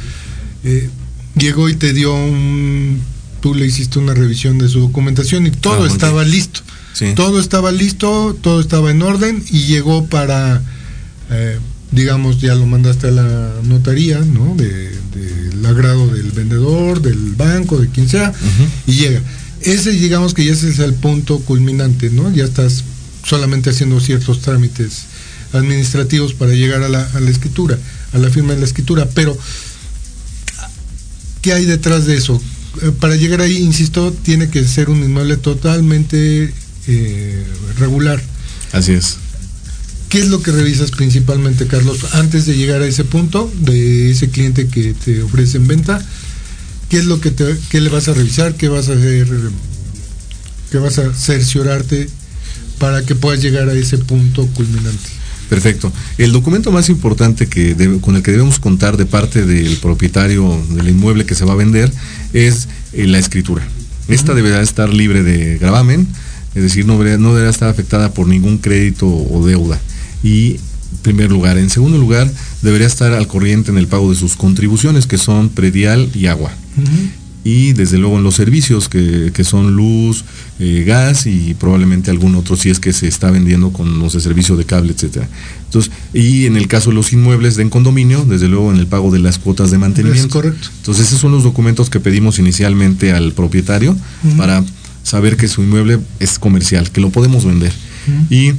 eh, llegó y te dio un tú le hiciste una revisión de su documentación y todo ah, estaba listo. Todo estaba listo, todo estaba en orden y llegó para, eh, digamos, ya lo mandaste a la notaría, ¿no? Del agrado del vendedor, del banco, de quien sea, y llega. Ese, digamos que ya ese es el punto culminante, ¿no? Ya estás solamente haciendo ciertos trámites administrativos para llegar a la, a la escritura, a la firma de la escritura, pero ¿qué hay detrás de eso? Eh, para llegar ahí, insisto, tiene que ser un inmueble totalmente eh, regular. Así es. ¿Qué es lo que revisas principalmente, Carlos, antes de llegar a ese punto de ese cliente que te ofrece en venta? ¿Qué es lo que te, qué le vas a revisar? ¿Qué vas a hacer? ¿Qué vas a cerciorarte para que puedas llegar a ese punto culminante? Perfecto. El documento más importante que con el que debemos contar de parte del propietario del inmueble que se va a vender es eh, la escritura. Esta deberá estar libre de gravamen, es decir, no deberá, no deberá estar afectada por ningún crédito o deuda. Y en primer lugar. En segundo lugar, debería estar al corriente en el pago de sus contribuciones, que son predial y agua y desde luego en los servicios que, son luz, eh, gas y probablemente algún otro si es que se está vendiendo con no sé, servicio de cable, etcétera. Entonces, y en el caso de los inmuebles de condominio, desde luego en el pago de las cuotas de mantenimiento. Es correcto. Entonces, esos son los documentos que pedimos inicialmente al propietario para saber que su inmueble es comercial, que lo podemos vender. Y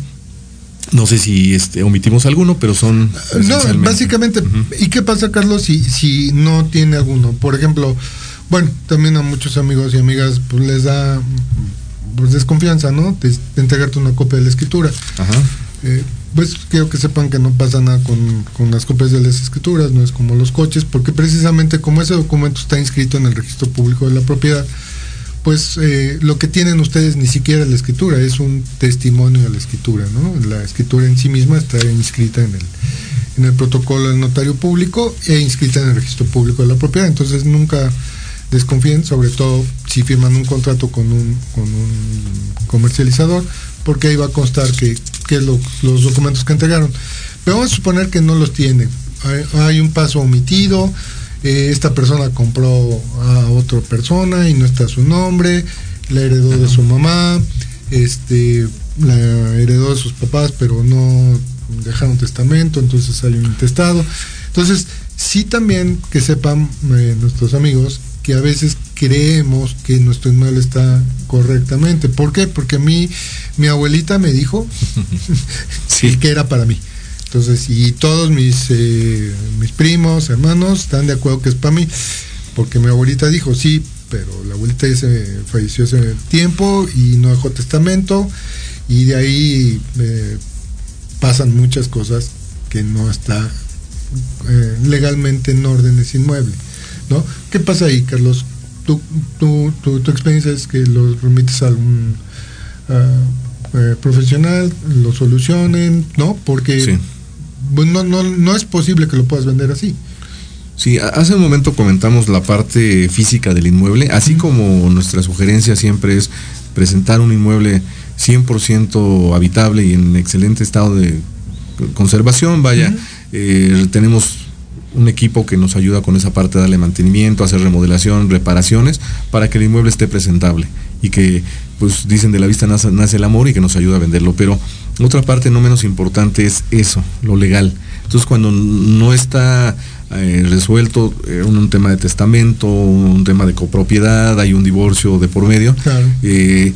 no sé si este, omitimos alguno, pero son... No, básicamente, ¿y qué pasa, Carlos, si, si no tiene alguno? Por ejemplo, bueno, también a muchos amigos y amigas pues les da pues, desconfianza, ¿no? De, entregarte una copia de la escritura. Ajá. Eh, pues quiero que sepan que no pasa nada con, las copias de las escrituras, no es como los coches, porque precisamente como ese documento está inscrito en el registro público de la propiedad, pues eh, lo que tienen ustedes ni siquiera es la escritura, es un testimonio de la escritura, ¿no? La escritura en sí misma está inscrita en el, en el protocolo del notario público e inscrita en el registro público de la propiedad, entonces nunca desconfíen, sobre todo si firman un contrato con un, con un comercializador, porque ahí va a constar que, que los documentos que entregaron. Pero vamos a suponer que no los tiene. Hay, un paso omitido, eh, esta persona compró a otra persona y no está su nombre, la heredó de su mamá, este, la heredó de sus papás, pero no dejaron testamento, entonces hay un intestado. Entonces, sí también que sepan eh, nuestros amigos que a veces creemos que nuestro inmueble está correctamente. ¿Por qué? Porque a mí, mi abuelita me dijo sí. que era para mí. Entonces, y todos mis, eh, mis primos, hermanos, están de acuerdo que es para mí, porque mi abuelita dijo, sí, pero la abuelita se falleció hace tiempo y no dejó testamento, y de ahí eh, pasan muchas cosas que no está eh, legalmente en orden ese inmueble. ¿No? ¿Qué pasa ahí, Carlos? Tu, tu, tu, experiencia es que los remites a algún ah, eh, profesional, lo solucionen, ¿no? Porque no, no, no es posible que lo puedas vender así. Sí, hace un momento comentamos la parte física del inmueble, así como nuestra sugerencia siempre es presentar un inmueble 100% habitable y en excelente estado de conservación, vaya, eh, tenemos un equipo que nos ayuda con esa parte de darle mantenimiento, hacer remodelación, reparaciones, para que el inmueble esté presentable y que, pues dicen de la vista nace, el amor y que nos ayuda a venderlo. Pero otra parte no menos importante es eso, lo legal. Entonces cuando no está eh, resuelto eh, un, tema de testamento, un tema de copropiedad, hay un divorcio de por medio, eh,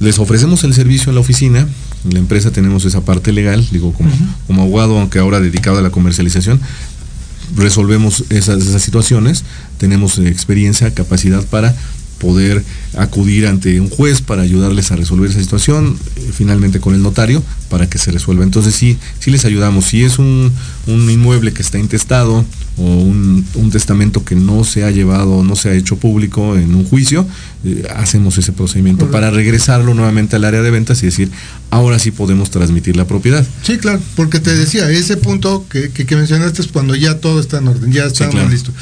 les ofrecemos el servicio en la oficina, en la empresa tenemos esa parte legal, digo, como, como abogado, aunque ahora dedicado a la comercialización, resolvemos esas, situaciones, tenemos experiencia, capacidad para poder acudir ante un juez para ayudarles a resolver esa situación, eh, finalmente con el notario, para que se resuelva. Entonces sí, sí les ayudamos. Si es un, un inmueble que está intestado o un, testamento que no se ha llevado, no se ha hecho público en un juicio, eh, hacemos ese procedimiento para regresarlo nuevamente al área de ventas y decir, ahora sí podemos transmitir la propiedad. Sí, claro, porque te decía, ese punto que, que, mencionaste es cuando ya todo está en orden, ya está listo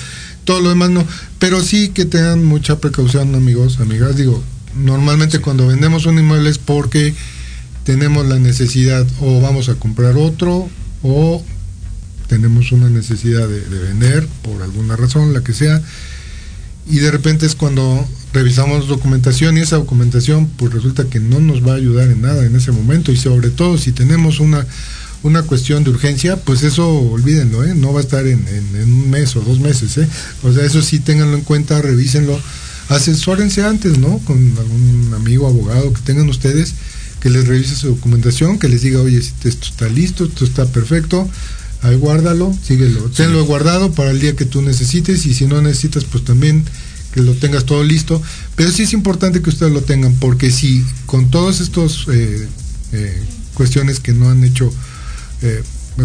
todo lo demás no. Pero sí que tengan mucha precaución, amigos, amigas. Digo, normalmente cuando vendemos un inmueble es porque tenemos la necesidad o vamos a comprar otro o tenemos una necesidad de, vender por alguna razón, la que sea. Y de repente es cuando revisamos documentación y esa documentación pues resulta que no nos va a ayudar en nada en ese momento y sobre todo si tenemos una una cuestión de urgencia, pues eso olvídenlo, ¿eh? no va a estar en, un mes o dos meses. ¿eh? O sea, eso sí tenganlo en cuenta, revísenlo, asesórense antes, ¿no? Con algún amigo, abogado que tengan ustedes, que les revise su documentación, que les diga, oye, esto está listo, esto está perfecto, ahí guárdalo, síguelo, tenlo guardado para el día que tú necesites y si no necesitas, pues también que lo tengas todo listo. Pero sí es importante que ustedes lo tengan, porque si con todos estos eh, eh, cuestiones que no han hecho eh,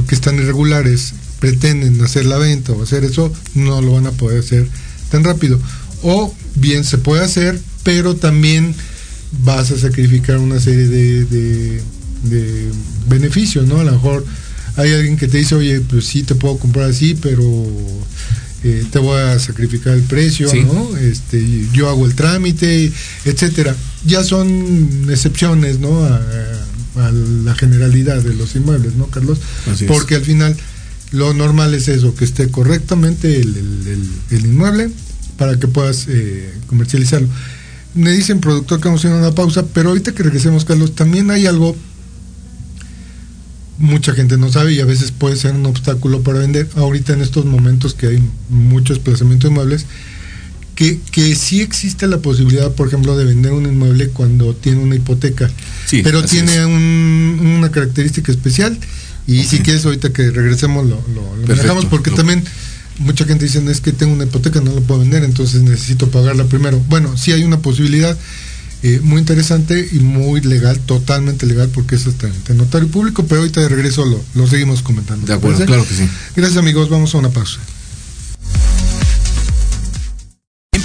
que están irregulares pretenden hacer la venta o hacer eso, no lo van a poder hacer tan rápido. O bien se puede hacer, pero también vas a sacrificar una serie de, de, beneficios, ¿no? A lo mejor hay alguien que te dice, oye, pues sí te puedo comprar así, pero eh, te voy a sacrificar el precio, ¿no? Este, yo hago el trámite, etcétera. Ya son excepciones, ¿no? a la generalidad de los inmuebles, ¿no, Carlos? Porque al final lo normal es eso, que esté correctamente el, inmueble para que puedas eh, comercializarlo. Me dicen, productor, que vamos a hacer una pausa, pero ahorita que regresemos, Carlos, también hay algo, mucha gente no sabe y a veces puede ser un obstáculo para vender. Ahorita en estos momentos que hay muchos desplazamiento de inmuebles, que, que sí existe la posibilidad, por ejemplo, de vender un inmueble cuando tiene una hipoteca, pero tiene una característica especial y si quieres ahorita que regresemos lo, lo, porque también mucha gente dice es que tengo una hipoteca, no lo puedo vender, entonces necesito pagarla primero. Bueno, sí hay una posibilidad eh, muy interesante y muy legal, totalmente legal, porque es hasta en notario público, pero ahorita de regreso lo, lo seguimos comentando. De acuerdo, claro que sí. Gracias amigos, vamos a una pausa.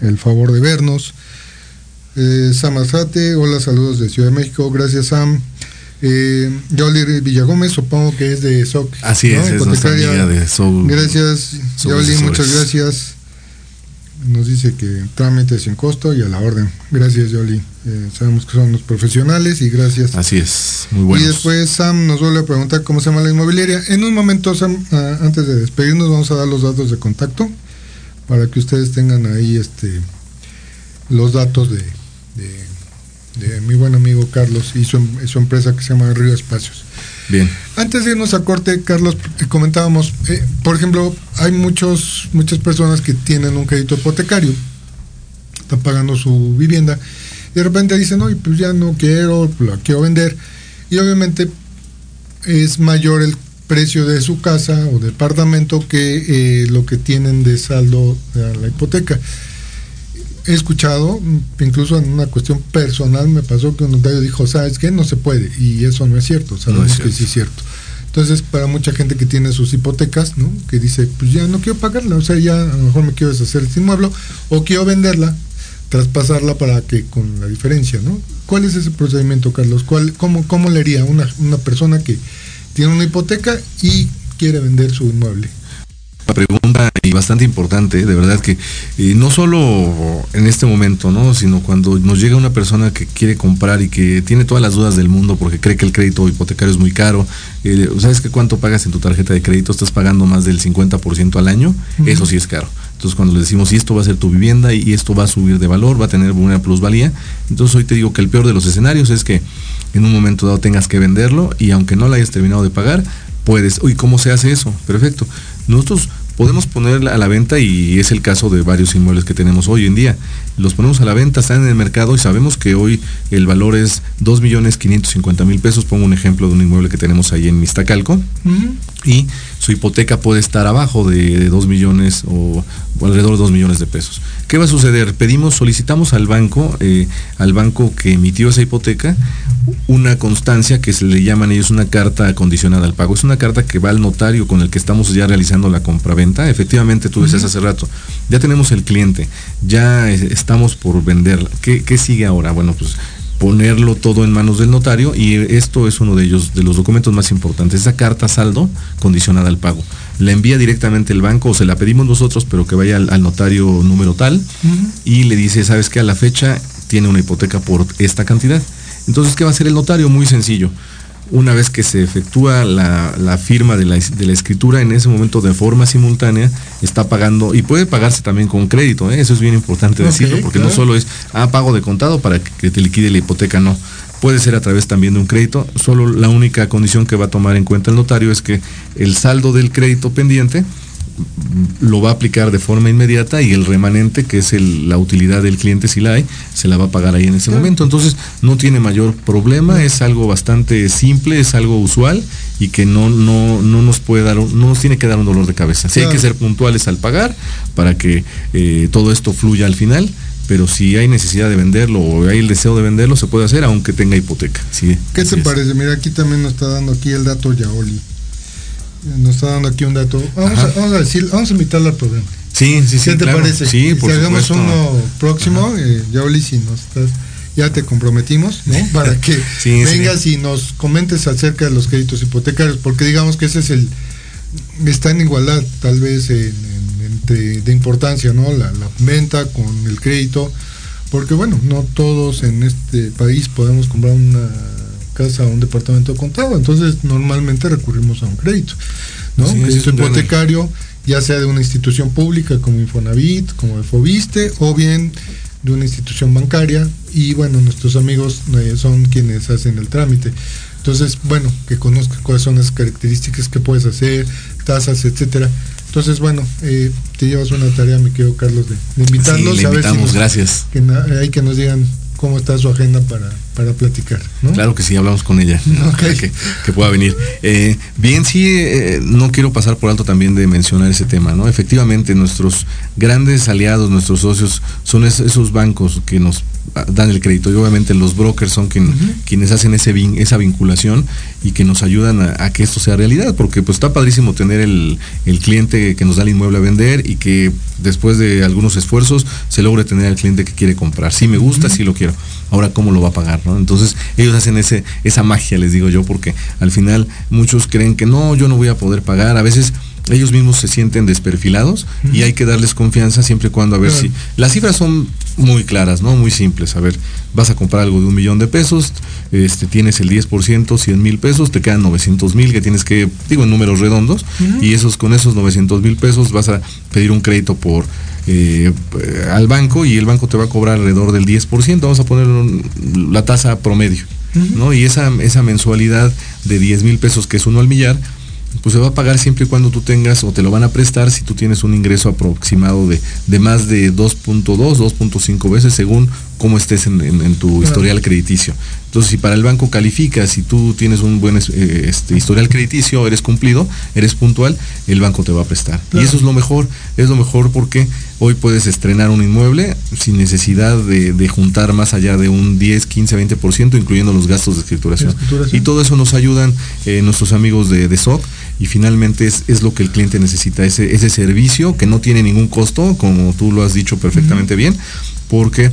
El favor de vernos. Eh, Sam Azate, hola, saludos de Ciudad de México, gracias Sam. Eh, Yoli Villagómez, supongo que es de SOC. Así es, es nuestra amiga de SOC. Gracias, Yoli, muchas gracias. Nos dice que trámite sin costo y a la orden. Gracias, Yoli. Eh, sabemos que son los profesionales y gracias. Así es, muy bueno. Y después Sam nos vuelve a preguntar cómo se llama la inmobiliaria. En un momento, Sam, ah, antes de despedirnos, vamos a dar los datos de contacto para que ustedes tengan ahí este los datos de, de, de mi buen amigo Carlos y su, su empresa que se llama Río Espacios. Bien. Antes de irnos a corte, Carlos, comentábamos, eh, por ejemplo, hay muchos, muchas personas que tienen un crédito hipotecario, están pagando su vivienda, y de repente dicen, no, pues ya no quiero, la quiero vender, y obviamente es mayor el precio de su casa o departamento que eh, lo que tienen de saldo de la hipoteca he escuchado, incluso en una cuestión personal, me pasó que un notario dijo, ¿sabes qué? No se puede. Y eso no es cierto, sabemos No es que sí es cierto. Entonces, para mucha gente que tiene sus hipotecas, ¿no? Que dice, pues ya no quiero pagarla, o sea, ya a lo mejor me quiero deshacer de este inmueble, o quiero venderla, traspasarla para que con la diferencia, ¿no? ¿Cuál es ese procedimiento, Carlos? ¿Cuál, cómo, ¿Cómo le haría una, una persona que tiene una hipoteca y quiere vender su inmueble? Pregunta y bastante importante, de verdad que eh, no solo en este momento, ¿no? sino cuando nos llega una persona que quiere comprar y que tiene todas las dudas del mundo porque cree que el crédito hipotecario es muy caro. eh, ¿Sabes qué cuánto pagas en tu tarjeta de crédito? Estás pagando más del 50% al año. Eso sí es caro. Entonces cuando le decimos, y esto va a ser tu vivienda y esto va a subir de valor, va a tener una plusvalía, entonces hoy te digo que el peor de los escenarios es que en un momento dado tengas que venderlo y aunque no lo hayas terminado de pagar, puedes. Uy, ¿cómo se hace eso? Perfecto. Nosotros podemos poner a la venta y es el caso de varios inmuebles que tenemos hoy en día. Los ponemos a la venta, están en el mercado y sabemos que hoy el valor es 2.550.000 pesos. Pongo un ejemplo de un inmueble que tenemos ahí en Mistacalco y su hipoteca puede estar abajo de, de 2 millones o, o alrededor de 2 millones de pesos. ¿Qué va a suceder? Pedimos, solicitamos al banco, eh, al banco que emitió esa hipoteca, una constancia que se le llaman ellos una carta condicionada al pago. Es una carta que va al notario con el que estamos ya realizando la compraventa. Efectivamente, tú decías hace rato, ya tenemos el cliente, ya eh, estamos por vender. ¿Qué, qué sigue ahora? Bueno, pues ponerlo todo en manos del notario y esto es uno de ellos, de los documentos más importantes, esa carta saldo condicionada al pago. La envía directamente el banco o se la pedimos nosotros, pero que vaya al, al notario número tal y le dice, sabes que a la fecha tiene una hipoteca por esta cantidad. Entonces, ¿qué va a hacer el notario? Muy sencillo. Una vez que se efectúa la, la firma de la, de la, escritura, en ese momento de forma simultánea está pagando, y puede pagarse también con crédito, ¿eh? eso es bien importante decirlo, porque claro. no solo es, ah, pago de contado para que te liquide la hipoteca, no. Puede ser a través también de un crédito, solo la única condición que va a tomar en cuenta el notario es que el saldo del crédito pendiente lo va a aplicar de forma inmediata y el remanente, que es el- la utilidad del cliente si la hay, se la va a pagar ahí en ese momento. Entonces no tiene mayor problema, es algo bastante simple, es algo usual y que no, no, no nos puede dar, un- no nos tiene que dar un dolor de cabeza. Sí hay que Claro. ser puntuales al pagar para que eh, todo esto fluya al final. Pero si hay necesidad de venderlo o hay el deseo de venderlo, se puede hacer aunque tenga hipoteca. Sí, ¿Qué te parece? Mira, aquí también nos está dando aquí el dato Yaoli. Nos está dando aquí un dato. Vamos, a, vamos a decir, vamos a invitarla al programa. Sí, sí, sí. ¿Qué te claro. parece? Sí, por si hagamos supuesto. uno próximo, eh, Yaoli, si nos estás, ya te comprometimos, ¿no? Para que Sí, sí. vengas y nos comentes acerca de los créditos hipotecarios, porque digamos que ese es el, está en igualdad tal vez en- en- entre, de importancia, ¿no? La, la venta con el crédito, porque bueno, no todos en este país podemos comprar una o un departamento contado, entonces normalmente recurrimos a un crédito, ¿no? Sí, crédito hipotecario, ya sea de una institución pública como Infonavit, como el Fobiste, o bien de una institución bancaria, y bueno, nuestros amigos eh, son quienes hacen el trámite. Entonces, bueno, que conozca cuáles son las características que puedes hacer, tasas, etcétera. Entonces, bueno, eh, te llevas una tarea, mi querido Carlos, de, de invitarlos Sí, le a ver si invitamos, nos- gracias. que na- ahí que nos digan cómo está su agenda para, para platicar. ¿no? Claro que sí, hablamos con ella, para que, que, pueda venir. Eh, bien, sí, eh, no quiero pasar por alto también de mencionar ese tema, ¿no? Efectivamente, nuestros grandes aliados, nuestros socios, son esos bancos que nos dan el crédito y obviamente los brokers son quienes hacen ese esa vinculación y que nos ayudan a, que esto sea realidad, porque pues está padrísimo tener el, el, cliente que nos da el inmueble a vender y que después de algunos esfuerzos se logre tener al cliente que quiere comprar. Sí me gusta, sí lo quiero. Ahora, ¿cómo lo va a pagar? ¿no? Entonces, ellos hacen ese, esa magia, les digo yo, porque al final muchos creen que no, yo no voy a poder pagar. A veces ellos mismos se sienten desperfilados y hay que darles confianza siempre y cuando a ver si las cifras son muy claras, ¿no? Muy simples. A ver, vas a comprar algo de un millón de pesos, este, tienes el 10%, 100 mil pesos, te quedan 900 mil que tienes que, digo en números redondos, y esos con esos 900 mil pesos vas a pedir un crédito por eh, al banco y el banco te va a cobrar alrededor del 10%, vamos a poner la tasa promedio, ¿no? Y esa, esa mensualidad de 10 mil pesos que es uno al millar, pues se va a pagar siempre y cuando tú tengas o te lo van a prestar si tú tienes un ingreso aproximado de, de más de 2.2, 2.5 veces según cómo estés en, tu historial crediticio. Entonces, si para el banco calificas, si tú tienes un buen eh, este, historial crediticio, eres cumplido, eres puntual, el banco te va a prestar. Y eso es lo mejor, es lo mejor porque hoy puedes estrenar un inmueble sin necesidad de, juntar más allá de un 10, 15, 20%, incluyendo los gastos de escrituración. Y todo eso nos ayudan eh, nuestros amigos de, de SOC y finalmente es, es, lo que el cliente necesita, ese, ese servicio que no tiene ningún costo, como tú lo has dicho perfectamente bien, porque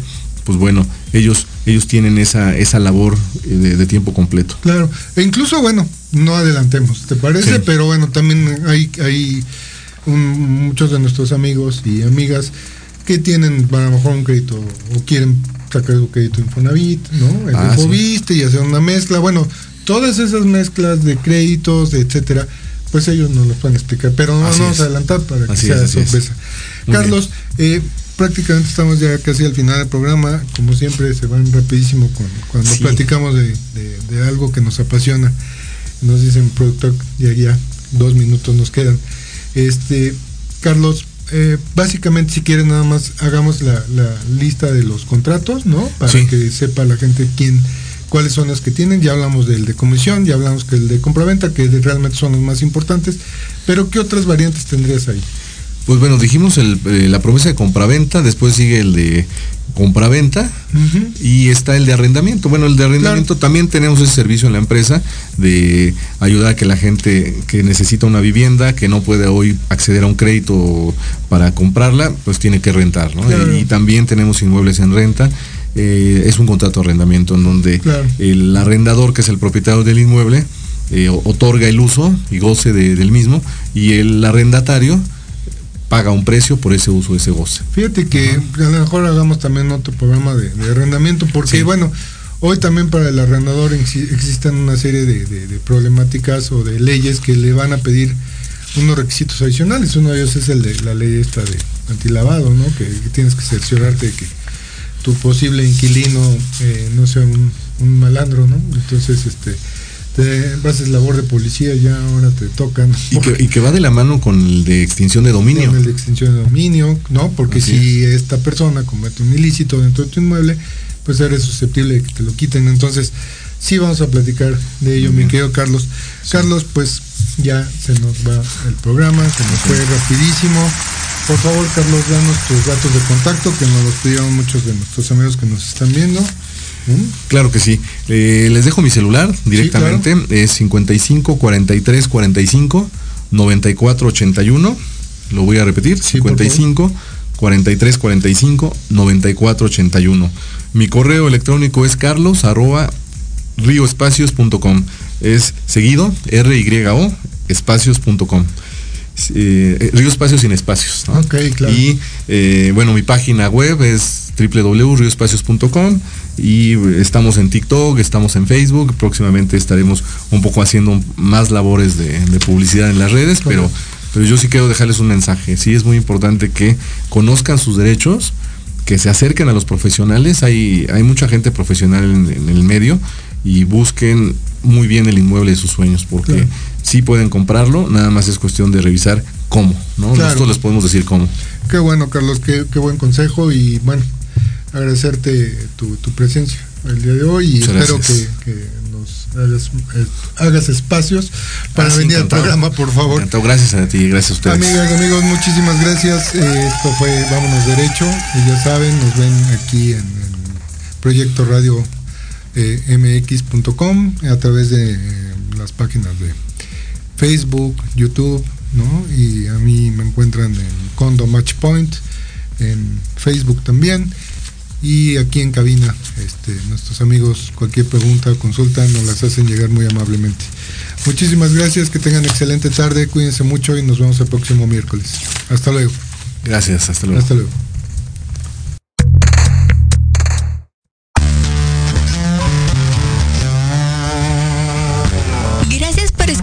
pues bueno, ellos, ellos tienen esa, esa labor eh, de, tiempo completo. Claro, e incluso, bueno, no adelantemos, ¿te parece? Pero bueno, también hay, hay muchos de nuestros amigos y amigas que tienen a lo mejor un crédito o quieren sacar su crédito Infonavit, ¿no? El ah, y hacer una mezcla. Bueno, todas esas mezclas de créditos, etcétera, pues ellos nos lo pueden explicar, pero no nos vamos a adelantar para que sea sorpresa. Carlos, eh, prácticamente estamos ya casi al final del programa. Como siempre, se van rapidísimo cuando, platicamos de, algo que nos apasiona. Nos dicen, productor, ya, ya, dos minutos nos quedan. Este, Carlos, eh, básicamente, si quieres, nada más hagamos la, lista de los contratos, ¿no? Para que sepa la gente quién, cuáles son los que tienen. Ya hablamos del de comisión, ya hablamos que el de compraventa, que realmente son los más importantes. Pero, ¿qué otras variantes tendrías ahí? Pues bueno, dijimos el, eh, la promesa de compraventa, después sigue el de compraventa y está el de arrendamiento. Bueno, el de arrendamiento también tenemos ese servicio en la empresa de ayudar a que la gente que necesita una vivienda, que no puede hoy acceder a un crédito para comprarla, pues tiene que rentar, ¿no? Y, también tenemos inmuebles en renta. Eh, es un contrato de arrendamiento en donde el arrendador, que es el propietario del inmueble, eh, otorga el uso y goce del mismo y el arrendatario paga un precio por ese uso, ese goce. Fíjate que a lo mejor hagamos también otro programa de, arrendamiento, porque bueno, hoy también para el arrendador existen una serie de, problemáticas o de leyes que le van a pedir unos requisitos adicionales. Uno de ellos es el de la ley esta de antilavado, ¿no? Que, tienes que cerciorarte de que tu posible inquilino eh, no sea un, un malandro, ¿no? Entonces, este te haces labor de policía, ya ahora te tocan. Y que, va de la mano con el de extinción de dominio. Con el de extinción de dominio, ¿no? Porque si esta persona comete un ilícito dentro de tu inmueble, pues eres susceptible de que te lo quiten. Entonces, sí vamos a platicar de ello, mi querido Carlos. Carlos, pues ya se nos va el programa, se nos fue rapidísimo. Por favor, Carlos, danos tus datos de contacto, que nos los pidieron muchos de nuestros amigos que nos están viendo. Claro que sí. Eh, les dejo mi celular directamente. Es 55 43 45 94 81. Lo voy a repetir. 55 43 45 94 81. Mi correo electrónico es carlos arroba rioespacios.com. Es seguido, R-Y-O, espacios.com. Eh, eh, Río Espacios sin espacios. Y eh, bueno, mi página web es www.rioespacios.com y estamos en TikTok, estamos en Facebook, próximamente estaremos un poco haciendo más labores de, publicidad en las redes, pero, pero yo sí quiero dejarles un mensaje. Sí es muy importante que conozcan sus derechos, que se acerquen a los profesionales. Hay, hay mucha gente profesional en, el medio y busquen muy bien el inmueble de sus sueños, porque sí pueden comprarlo, nada más es cuestión de revisar cómo, ¿no? Nosotros les podemos decir cómo. Qué bueno, Carlos, qué, qué buen consejo y bueno, agradecerte tu, presencia el día de hoy y espero que, nos hagas, espacios para ah, venir al programa, por favor. Gracias a ti, gracias a ustedes. Amigas, amigos, muchísimas gracias. Eh, esto fue Vámonos Derecho. Y ya saben, nos ven aquí en proyecto radio eh, mx.com a través de eh, las páginas de Facebook, YouTube, ¿no? Y a mí me encuentran en Condo Match Point, en Facebook también. Y aquí en cabina, este, nuestros amigos, cualquier pregunta o consulta nos las hacen llegar muy amablemente. Muchísimas gracias, que tengan excelente tarde, cuídense mucho y nos vemos el próximo miércoles. Hasta luego. Gracias, hasta luego. Hasta luego.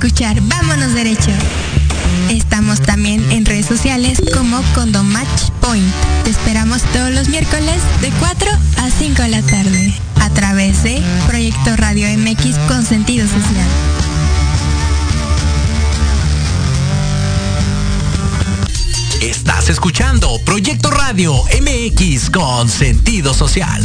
Escuchar Vámonos Derecho. Estamos también en redes sociales como Condomatch Point. Te esperamos todos los miércoles de 4 a 5 de la tarde a través de Proyecto Radio MX con sentido social. Estás escuchando Proyecto Radio MX con sentido social.